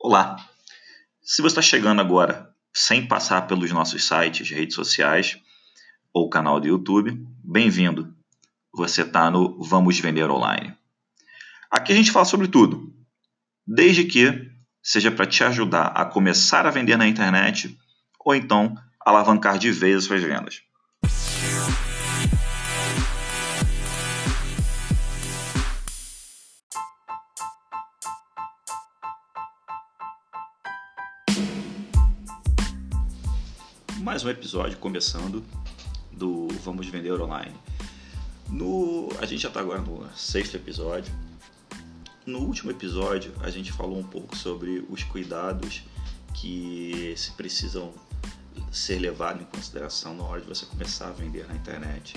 Olá! Se você está chegando agora sem passar pelos nossos sites, redes sociais ou canal do YouTube, bem-vindo! Você está no Vamos Vender Online. Aqui a gente fala sobre tudo, desde que seja para te ajudar a começar a vender na internet ou então alavancar de vez as suas vendas. Um episódio começando do Vamos Vender Online. No, a gente já está agora no sexto episódio. No último episódio, a gente falou um pouco sobre os cuidados que se precisam ser levados em consideração na hora de você começar a vender na internet.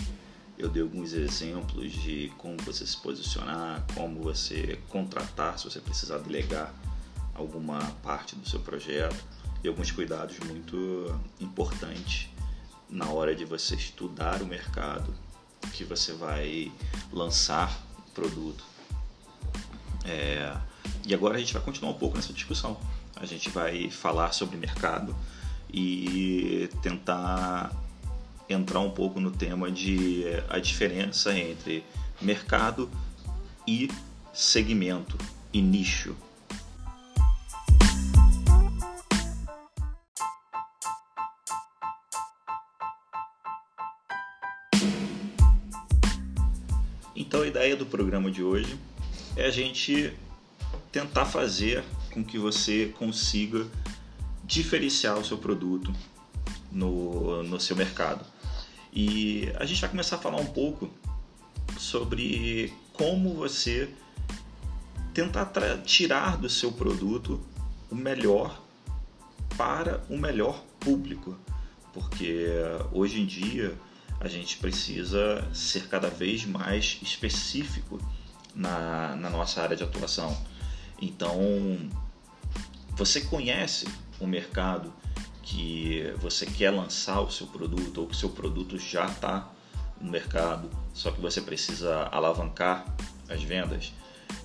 Eu dei alguns exemplos de como você se posicionar, como você contratar se você precisar delegar alguma parte do seu projeto e alguns cuidados muito importantes na hora de você estudar o mercado que você vai lançar o produto. É, e agora a gente vai continuar um pouco nessa discussão. A gente vai falar sobre mercado e tentar entrar um pouco no tema de a diferença entre mercado e segmento e nicho. Então a ideia do programa de hoje é a gente tentar fazer com que você consiga diferenciar o seu produto no, no seu mercado. E a gente vai começar a falar um pouco sobre como você tentar tirar do seu produto o melhor para o melhor público, porque hoje em dia a gente precisa ser cada vez mais específico na, na nossa área de atuação. Então, você conhece o mercado que você quer lançar o seu produto ou que o seu produto já está no mercado, só que você precisa alavancar as vendas.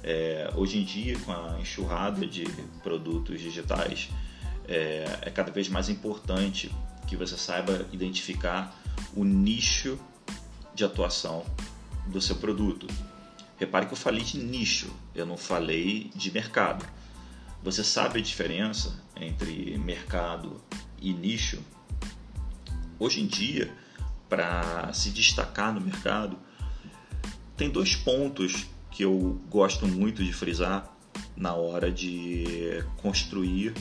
É, hoje em dia, com a enxurrada de produtos digitais, é, é cada vez mais importante que você saiba identificar o nicho de atuação do seu produto. Repare que eu falei de nicho, eu não falei de mercado. Você sabe a diferença entre mercado e nicho? Hoje em dia, para se destacar no mercado, tem dois pontos que eu gosto muito de frisar na hora de construir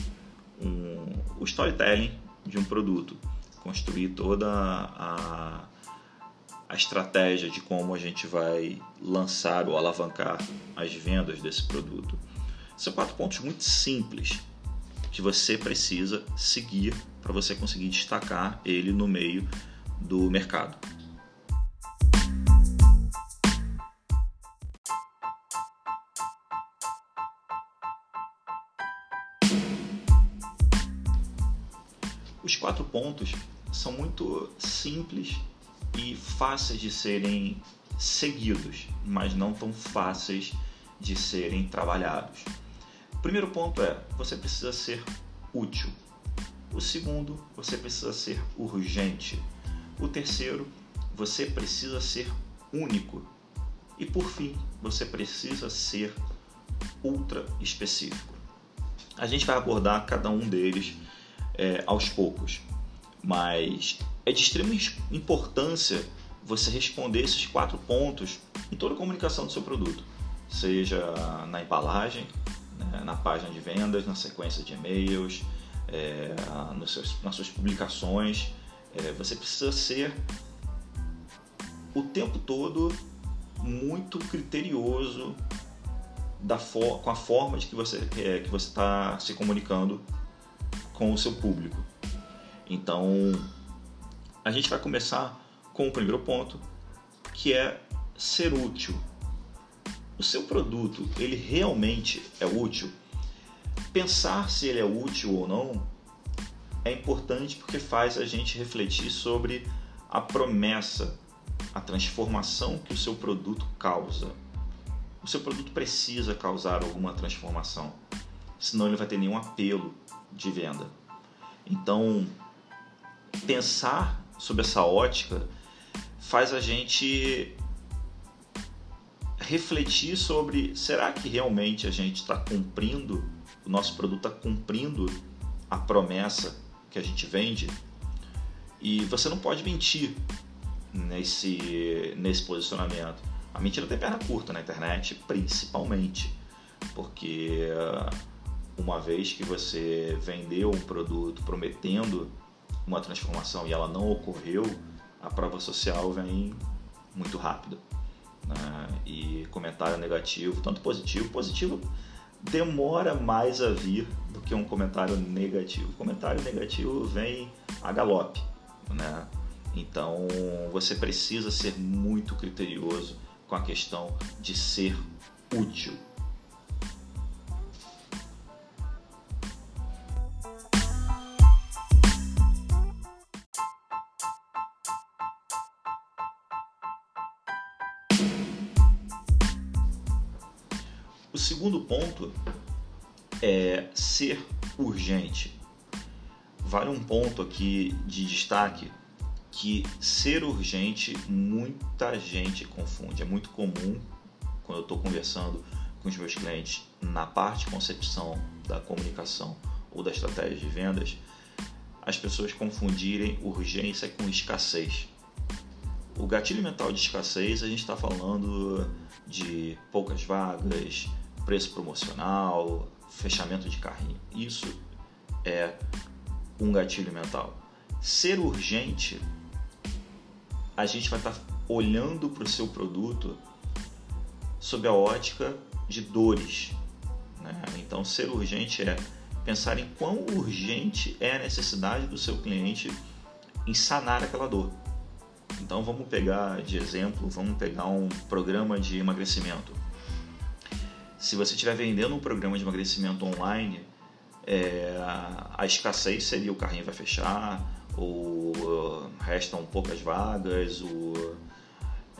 um, o storytelling de um produto construir toda a, a estratégia de como a gente vai lançar ou alavancar as vendas desse produto. São quatro pontos muito simples que você precisa seguir para você conseguir destacar ele no meio do mercado. Os quatro pontos são muito simples e fáceis de serem seguidos, mas não tão fáceis de serem trabalhados. O primeiro ponto é: você precisa ser útil. O segundo, você precisa ser urgente. O terceiro, você precisa ser único. E por fim, você precisa ser ultra específico. A gente vai abordar cada um deles é, aos poucos mas é de extrema importância você responder esses quatro pontos em toda a comunicação do seu produto, seja na embalagem, né, na página de vendas, na sequência de e-mails, é, seus, nas suas publicações. É, você precisa ser o tempo todo muito criterioso da com a forma de que você é, que você está se comunicando com o seu público. Então, a gente vai começar com o primeiro ponto, que é ser útil. O seu produto, ele realmente é útil? Pensar se ele é útil ou não é importante porque faz a gente refletir sobre a promessa, a transformação que o seu produto causa. O seu produto precisa causar alguma transformação. senão ele vai ter nenhum apelo de venda. Então, pensar sobre essa ótica faz a gente refletir sobre será que realmente a gente está cumprindo, o nosso produto está cumprindo a promessa que a gente vende? E você não pode mentir nesse, nesse posicionamento. A mentira tem perna curta na internet, principalmente, porque uma vez que você vendeu um produto prometendo uma transformação e ela não ocorreu, a prova social vem muito rápido. Né? E comentário negativo, tanto positivo, positivo demora mais a vir do que um comentário negativo. Comentário negativo vem a galope, né? Então você precisa ser muito criterioso com a questão de ser útil. Ponto é ser urgente. Vale um ponto aqui de destaque que ser urgente muita gente confunde. É muito comum quando eu estou conversando com os meus clientes na parte concepção da comunicação ou da estratégia de vendas, as pessoas confundirem urgência com escassez. O gatilho mental de escassez a gente está falando de poucas vagas, preço promocional, fechamento de carrinho. Isso é um gatilho mental. Ser urgente, a gente vai estar tá olhando para o seu produto sob a ótica de dores. Né? Então, ser urgente é pensar em quão urgente é a necessidade do seu cliente em sanar aquela dor. Então, vamos pegar de exemplo, vamos pegar um programa de emagrecimento se você estiver vendendo um programa de emagrecimento online, é, a escassez seria o carrinho vai fechar, ou uh, restam poucas vagas, ou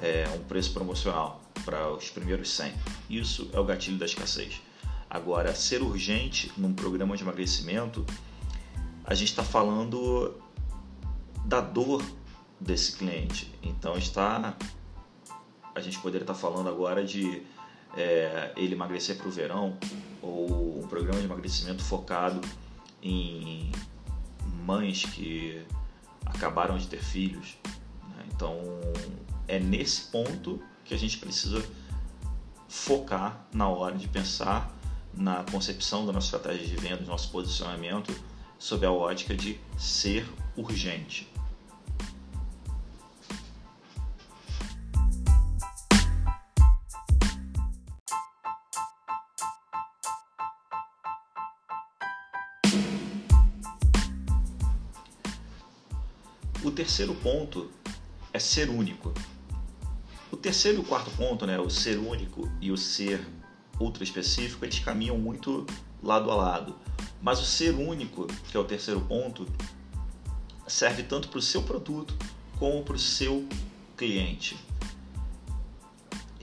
é, um preço promocional para os primeiros 100. Isso é o gatilho da escassez. Agora, ser urgente num programa de emagrecimento, a gente está falando da dor desse cliente. Então está, a gente poderia estar tá falando agora de é, ele emagrecer para o verão ou um programa de emagrecimento focado em mães que acabaram de ter filhos. Né? Então é nesse ponto que a gente precisa focar na hora de pensar na concepção da nossa estratégia de venda, do nosso posicionamento, sob a ótica de ser urgente. Terceiro ponto é ser único. O terceiro e o quarto ponto, né, o ser único e o ser ultra específico, eles caminham muito lado a lado. Mas o ser único, que é o terceiro ponto, serve tanto para o seu produto como para o seu cliente.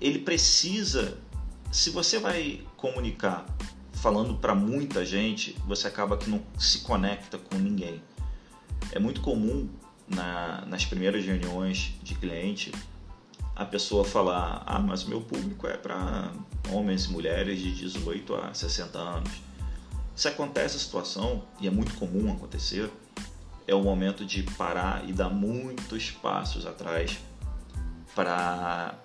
Ele precisa, se você vai comunicar falando para muita gente, você acaba que não se conecta com ninguém. É muito comum na, nas primeiras reuniões de cliente a pessoa falar: Ah, mas meu público é para homens e mulheres de 18 a 60 anos. Se acontece a situação, e é muito comum acontecer, é o momento de parar e dar muitos passos atrás para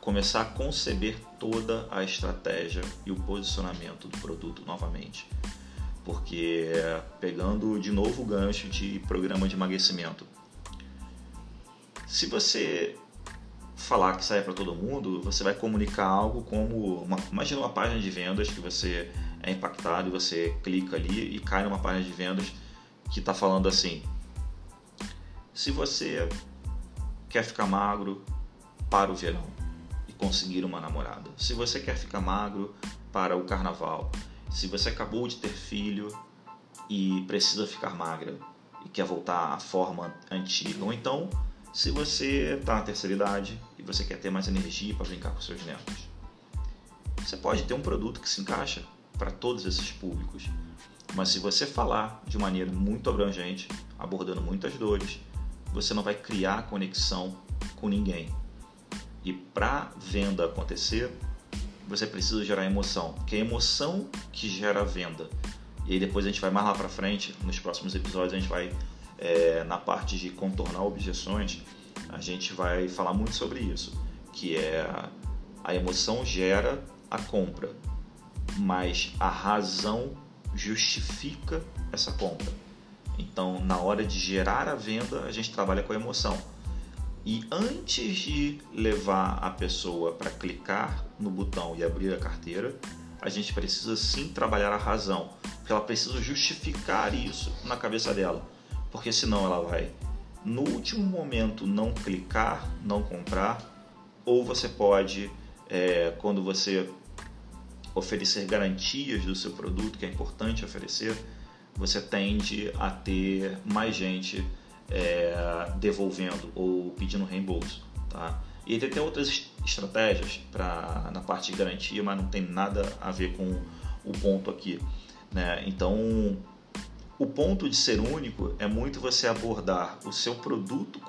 começar a conceber toda a estratégia e o posicionamento do produto novamente. Porque pegando de novo o gancho de programa de emagrecimento, se você falar que sai para todo mundo, você vai comunicar algo como uma, imagina uma página de vendas que você é impactado e você clica ali e cai numa página de vendas que está falando assim: se você quer ficar magro para o verão e conseguir uma namorada, se você quer ficar magro para o carnaval, se você acabou de ter filho e precisa ficar magra e quer voltar à forma antiga, ou então se você está na terceira idade e você quer ter mais energia para brincar com seus netos. Você pode ter um produto que se encaixa para todos esses públicos. Mas se você falar de maneira muito abrangente, abordando muitas dores, você não vai criar conexão com ninguém. E para venda acontecer, você precisa gerar emoção, que é a emoção que gera a venda. E aí depois a gente vai mais lá para frente, nos próximos episódios a gente vai é, na parte de contornar objeções, a gente vai falar muito sobre isso, que é a emoção gera a compra, mas a razão justifica essa compra. Então, na hora de gerar a venda, a gente trabalha com a emoção. E antes de levar a pessoa para clicar no botão e abrir a carteira, a gente precisa sim trabalhar a razão, porque ela precisa justificar isso na cabeça dela, porque senão ela vai no último momento não clicar, não comprar, ou você pode, é, quando você oferecer garantias do seu produto, que é importante oferecer, você tende a ter mais gente é, devolvendo ou pedindo reembolso. Tá? E tem outras estratégias pra, na parte de garantia, mas não tem nada a ver com o ponto aqui. Né? Então, o ponto de ser único é muito você abordar o seu produto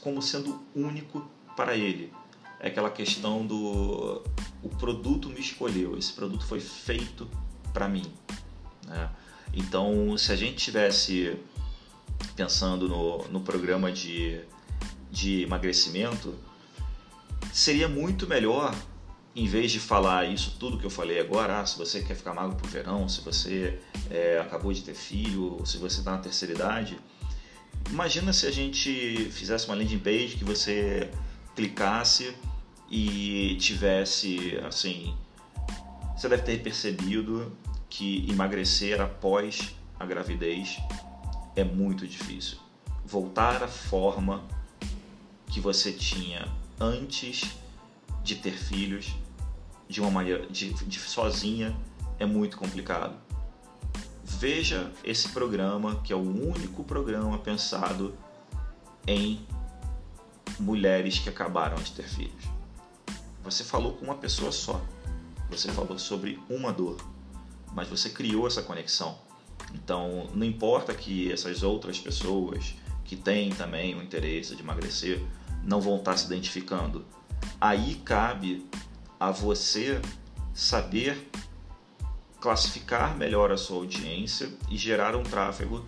como sendo único para ele. É aquela questão do o produto me escolheu, esse produto foi feito para mim. Né? Então, se a gente tivesse pensando no, no programa de, de emagrecimento, seria muito melhor, em vez de falar isso tudo que eu falei agora, ah, se você quer ficar magro pro verão, se você é, acabou de ter filho, se você está na terceira idade, imagina se a gente fizesse uma landing page que você clicasse e tivesse assim, você deve ter percebido que emagrecer após a gravidez é muito difícil. Voltar à forma que você tinha antes de ter filhos de uma maneira de, de sozinha é muito complicado. Veja esse programa que é o único programa pensado em mulheres que acabaram de ter filhos. Você falou com uma pessoa só. Você falou sobre uma dor, mas você criou essa conexão. Então, não importa que essas outras pessoas que têm também o interesse de emagrecer não vão estar se identificando. Aí cabe a você saber classificar melhor a sua audiência e gerar um tráfego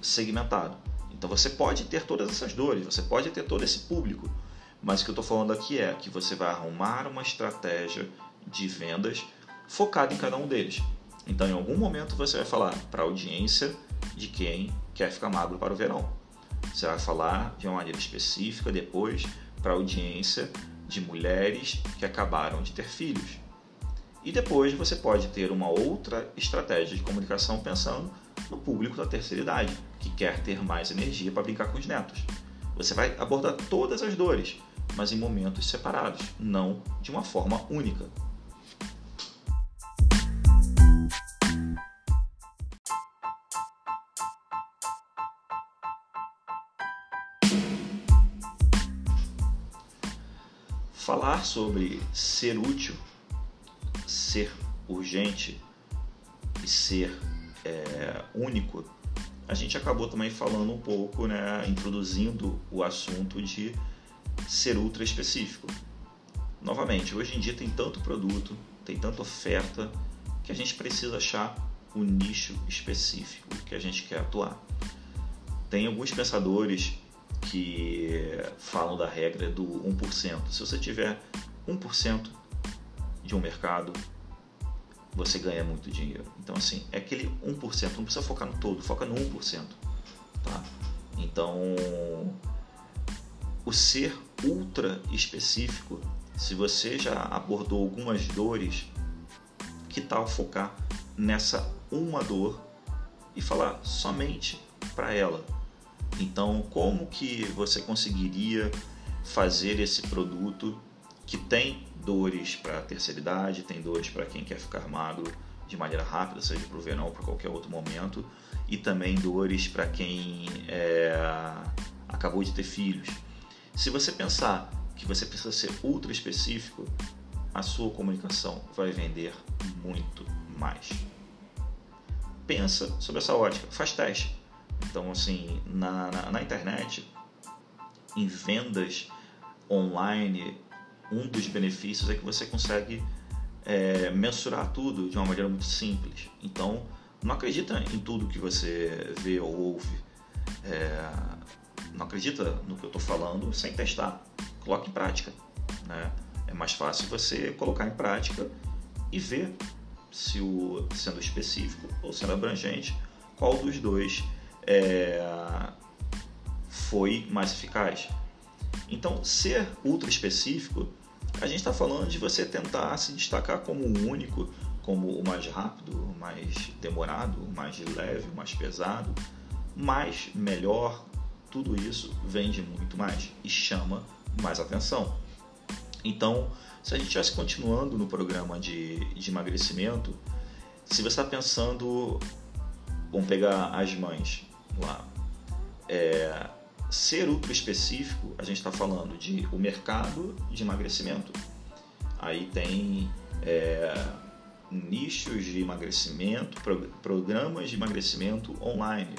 segmentado. Então você pode ter todas essas dores, você pode ter todo esse público, mas o que eu estou falando aqui é que você vai arrumar uma estratégia de vendas focada em cada um deles. Então, em algum momento, você vai falar para a audiência de quem quer ficar magro para o verão. Você vai falar de uma maneira específica depois para a audiência de mulheres que acabaram de ter filhos. E depois você pode ter uma outra estratégia de comunicação pensando no público da terceira idade, que quer ter mais energia para brincar com os netos. Você vai abordar todas as dores, mas em momentos separados, não de uma forma única. Falar sobre ser útil, ser urgente e ser é, único, a gente acabou também falando um pouco, né, introduzindo o assunto de ser ultra específico. Novamente, hoje em dia tem tanto produto, tem tanta oferta que a gente precisa achar o nicho específico que a gente quer atuar. Tem alguns pensadores que falam da regra do 1%. Se você tiver 1% de um mercado, você ganha muito dinheiro. Então, assim, é aquele 1%, não precisa focar no todo, foca no 1%. Tá? Então, o ser ultra específico, se você já abordou algumas dores, que tal focar nessa uma dor e falar somente para ela? Então, como que você conseguiria fazer esse produto que tem dores para a terceira idade, tem dores para quem quer ficar magro de maneira rápida, seja para o verão ou para qualquer outro momento, e também dores para quem é, acabou de ter filhos. Se você pensar que você precisa ser ultra específico, a sua comunicação vai vender muito mais. Pensa sobre essa ótica, faz teste. Então, assim, na, na, na internet, em vendas online, um dos benefícios é que você consegue é, mensurar tudo de uma maneira muito simples. Então, não acredita em tudo que você vê ou ouve. É, não acredita no que eu estou falando sem testar. Coloque em prática. Né? É mais fácil você colocar em prática e ver se o sendo específico ou sendo abrangente, qual dos dois é, foi mais eficaz. Então, ser ultra específico, a gente está falando de você tentar se destacar como o único, como o mais rápido, o mais demorado, o mais leve, o mais pesado, mais, melhor, tudo isso vende muito mais e chama mais atenção. Então, se a gente estivesse continuando no programa de, de emagrecimento, se você está pensando, vamos pegar as mães lá, é, ser ultra específico, a gente está falando de o mercado de emagrecimento. Aí tem é, nichos de emagrecimento, programas de emagrecimento online.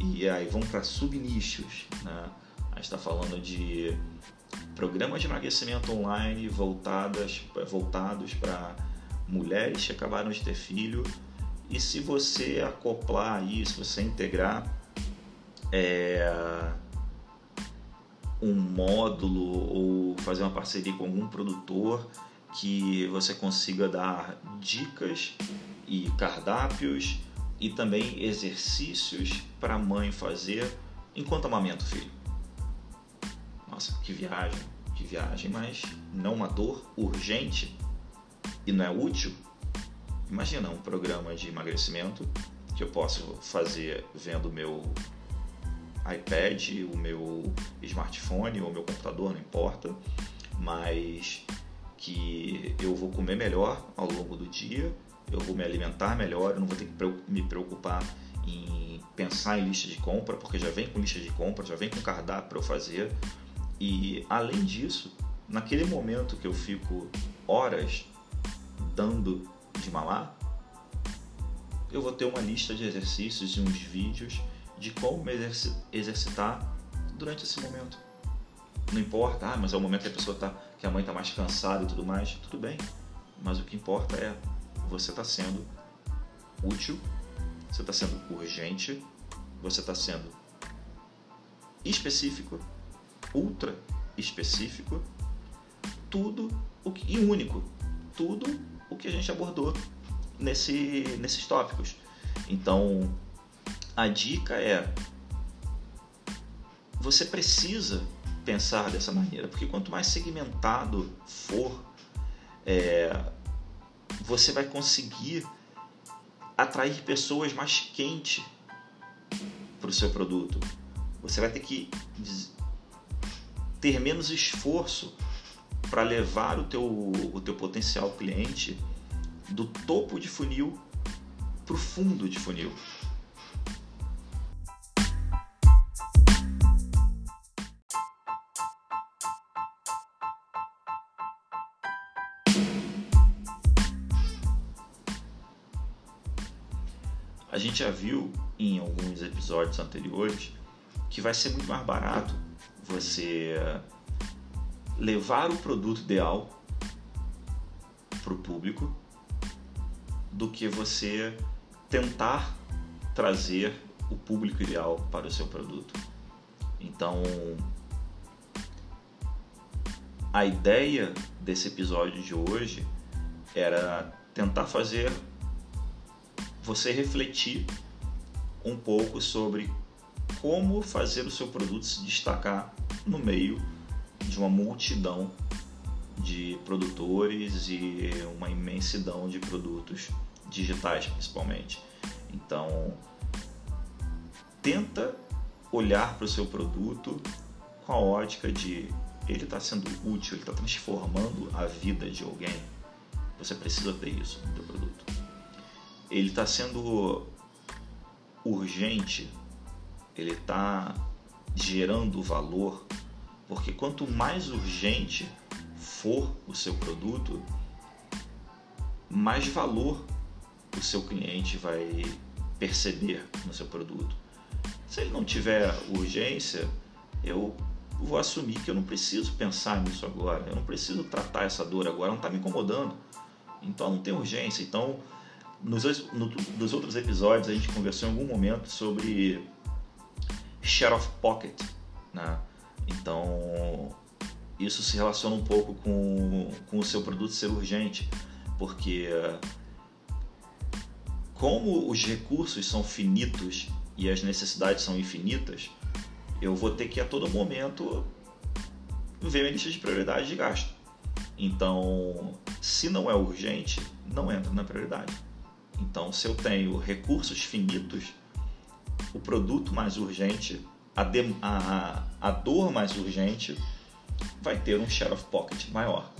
E aí vão para subnichos. Né? A gente está falando de programas de emagrecimento online voltadas, voltados para mulheres que acabaram de ter filho. E se você acoplar isso, você integrar é, um módulo ou fazer uma parceria com algum produtor que você consiga dar dicas e cardápios e também exercícios para a mãe fazer enquanto amamenta o filho. Nossa, que viagem, que viagem, mas não uma dor urgente e não é útil. Imagina um programa de emagrecimento que eu posso fazer vendo meu iPad, o meu smartphone ou meu computador, não importa, mas que eu vou comer melhor ao longo do dia, eu vou me alimentar melhor, eu não vou ter que me preocupar em pensar em lista de compra, porque já vem com lista de compra, já vem com cardápio para eu fazer. E além disso, naquele momento que eu fico horas dando de mamar, eu vou ter uma lista de exercícios e uns vídeos de como me exercitar durante esse momento. Não importa, ah, mas é o momento que a pessoa tá, que a mãe está mais cansada e tudo mais, tudo bem. Mas o que importa é você está sendo útil, você está sendo urgente, você está sendo específico, ultra específico, tudo o que, e único, tudo o que a gente abordou nesse, nesses tópicos. Então, a dica é você precisa pensar dessa maneira, porque quanto mais segmentado for, é, você vai conseguir atrair pessoas mais quentes para o seu produto. Você vai ter que ter menos esforço para levar o teu, o teu potencial cliente do topo de funil para o fundo de funil. A gente já viu em alguns episódios anteriores que vai ser muito mais barato você levar o produto ideal para o público do que você tentar trazer o público ideal para o seu produto. Então, a ideia desse episódio de hoje era tentar fazer você refletir um pouco sobre como fazer o seu produto se destacar no meio de uma multidão de produtores e uma imensidão de produtos digitais, principalmente. Então, tenta olhar para o seu produto com a ótica de ele está sendo útil, ele está transformando a vida de alguém. Você precisa ter isso no seu produto ele está sendo urgente, ele está gerando valor, porque quanto mais urgente for o seu produto, mais valor o seu cliente vai perceber no seu produto. Se ele não tiver urgência, eu vou assumir que eu não preciso pensar nisso agora, eu não preciso tratar essa dor agora, não está me incomodando. Então não tem urgência. Então, nos, no, nos outros episódios a gente conversou em algum momento sobre share of pocket, né? Então isso se relaciona um pouco com, com o seu produto ser urgente, porque como os recursos são finitos e as necessidades são infinitas, eu vou ter que a todo momento ver minha lista de prioridade de gasto. Então, se não é urgente, não entra na prioridade. Então, se eu tenho recursos finitos, o produto mais urgente, a, de, a, a dor mais urgente, vai ter um share of pocket maior.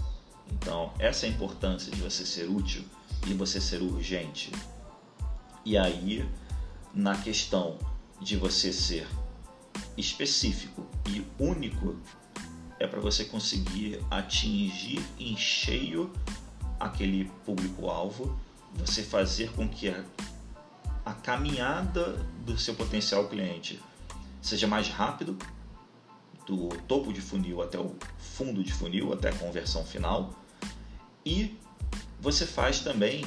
Então, essa é a importância de você ser útil e você ser urgente. E aí, na questão de você ser específico e único, é para você conseguir atingir em cheio aquele público-alvo, você fazer com que a, a caminhada do seu potencial cliente seja mais rápido, do topo de funil até o fundo de funil, até a conversão final, e você faz também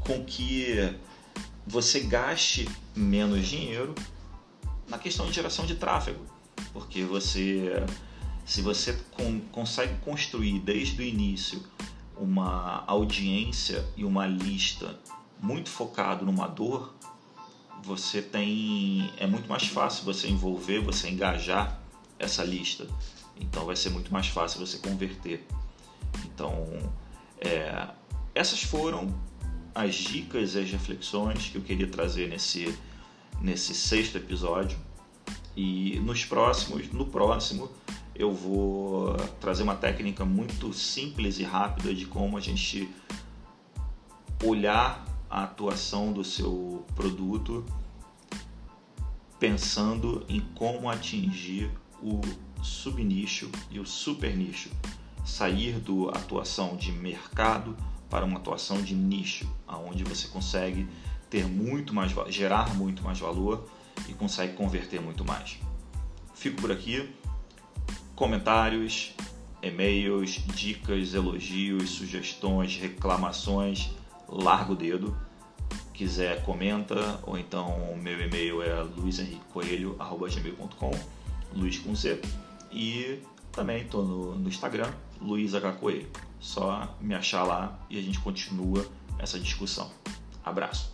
com que você gaste menos dinheiro na questão de geração de tráfego, porque você se você com, consegue construir desde o início uma audiência e uma lista muito focado numa dor, você tem é muito mais fácil você envolver, você engajar essa lista. Então vai ser muito mais fácil você converter. Então é, essas foram as dicas e as reflexões que eu queria trazer nesse nesse sexto episódio. E nos próximos, no próximo, eu vou trazer uma técnica muito simples e rápida de como a gente olhar a atuação do seu produto pensando em como atingir o subnicho e o supernicho, sair do atuação de mercado para uma atuação de nicho, aonde você consegue ter muito mais, gerar muito mais valor e consegue converter muito mais. Fico por aqui. Comentários, e-mails, dicas, elogios, sugestões, reclamações, larga o dedo. Quiser, comenta, ou então meu e-mail é luisenriquecoelho.com, Luiz com Z. E também estou no, no Instagram, Luiz H. Coelho. Só me achar lá e a gente continua essa discussão. Abraço.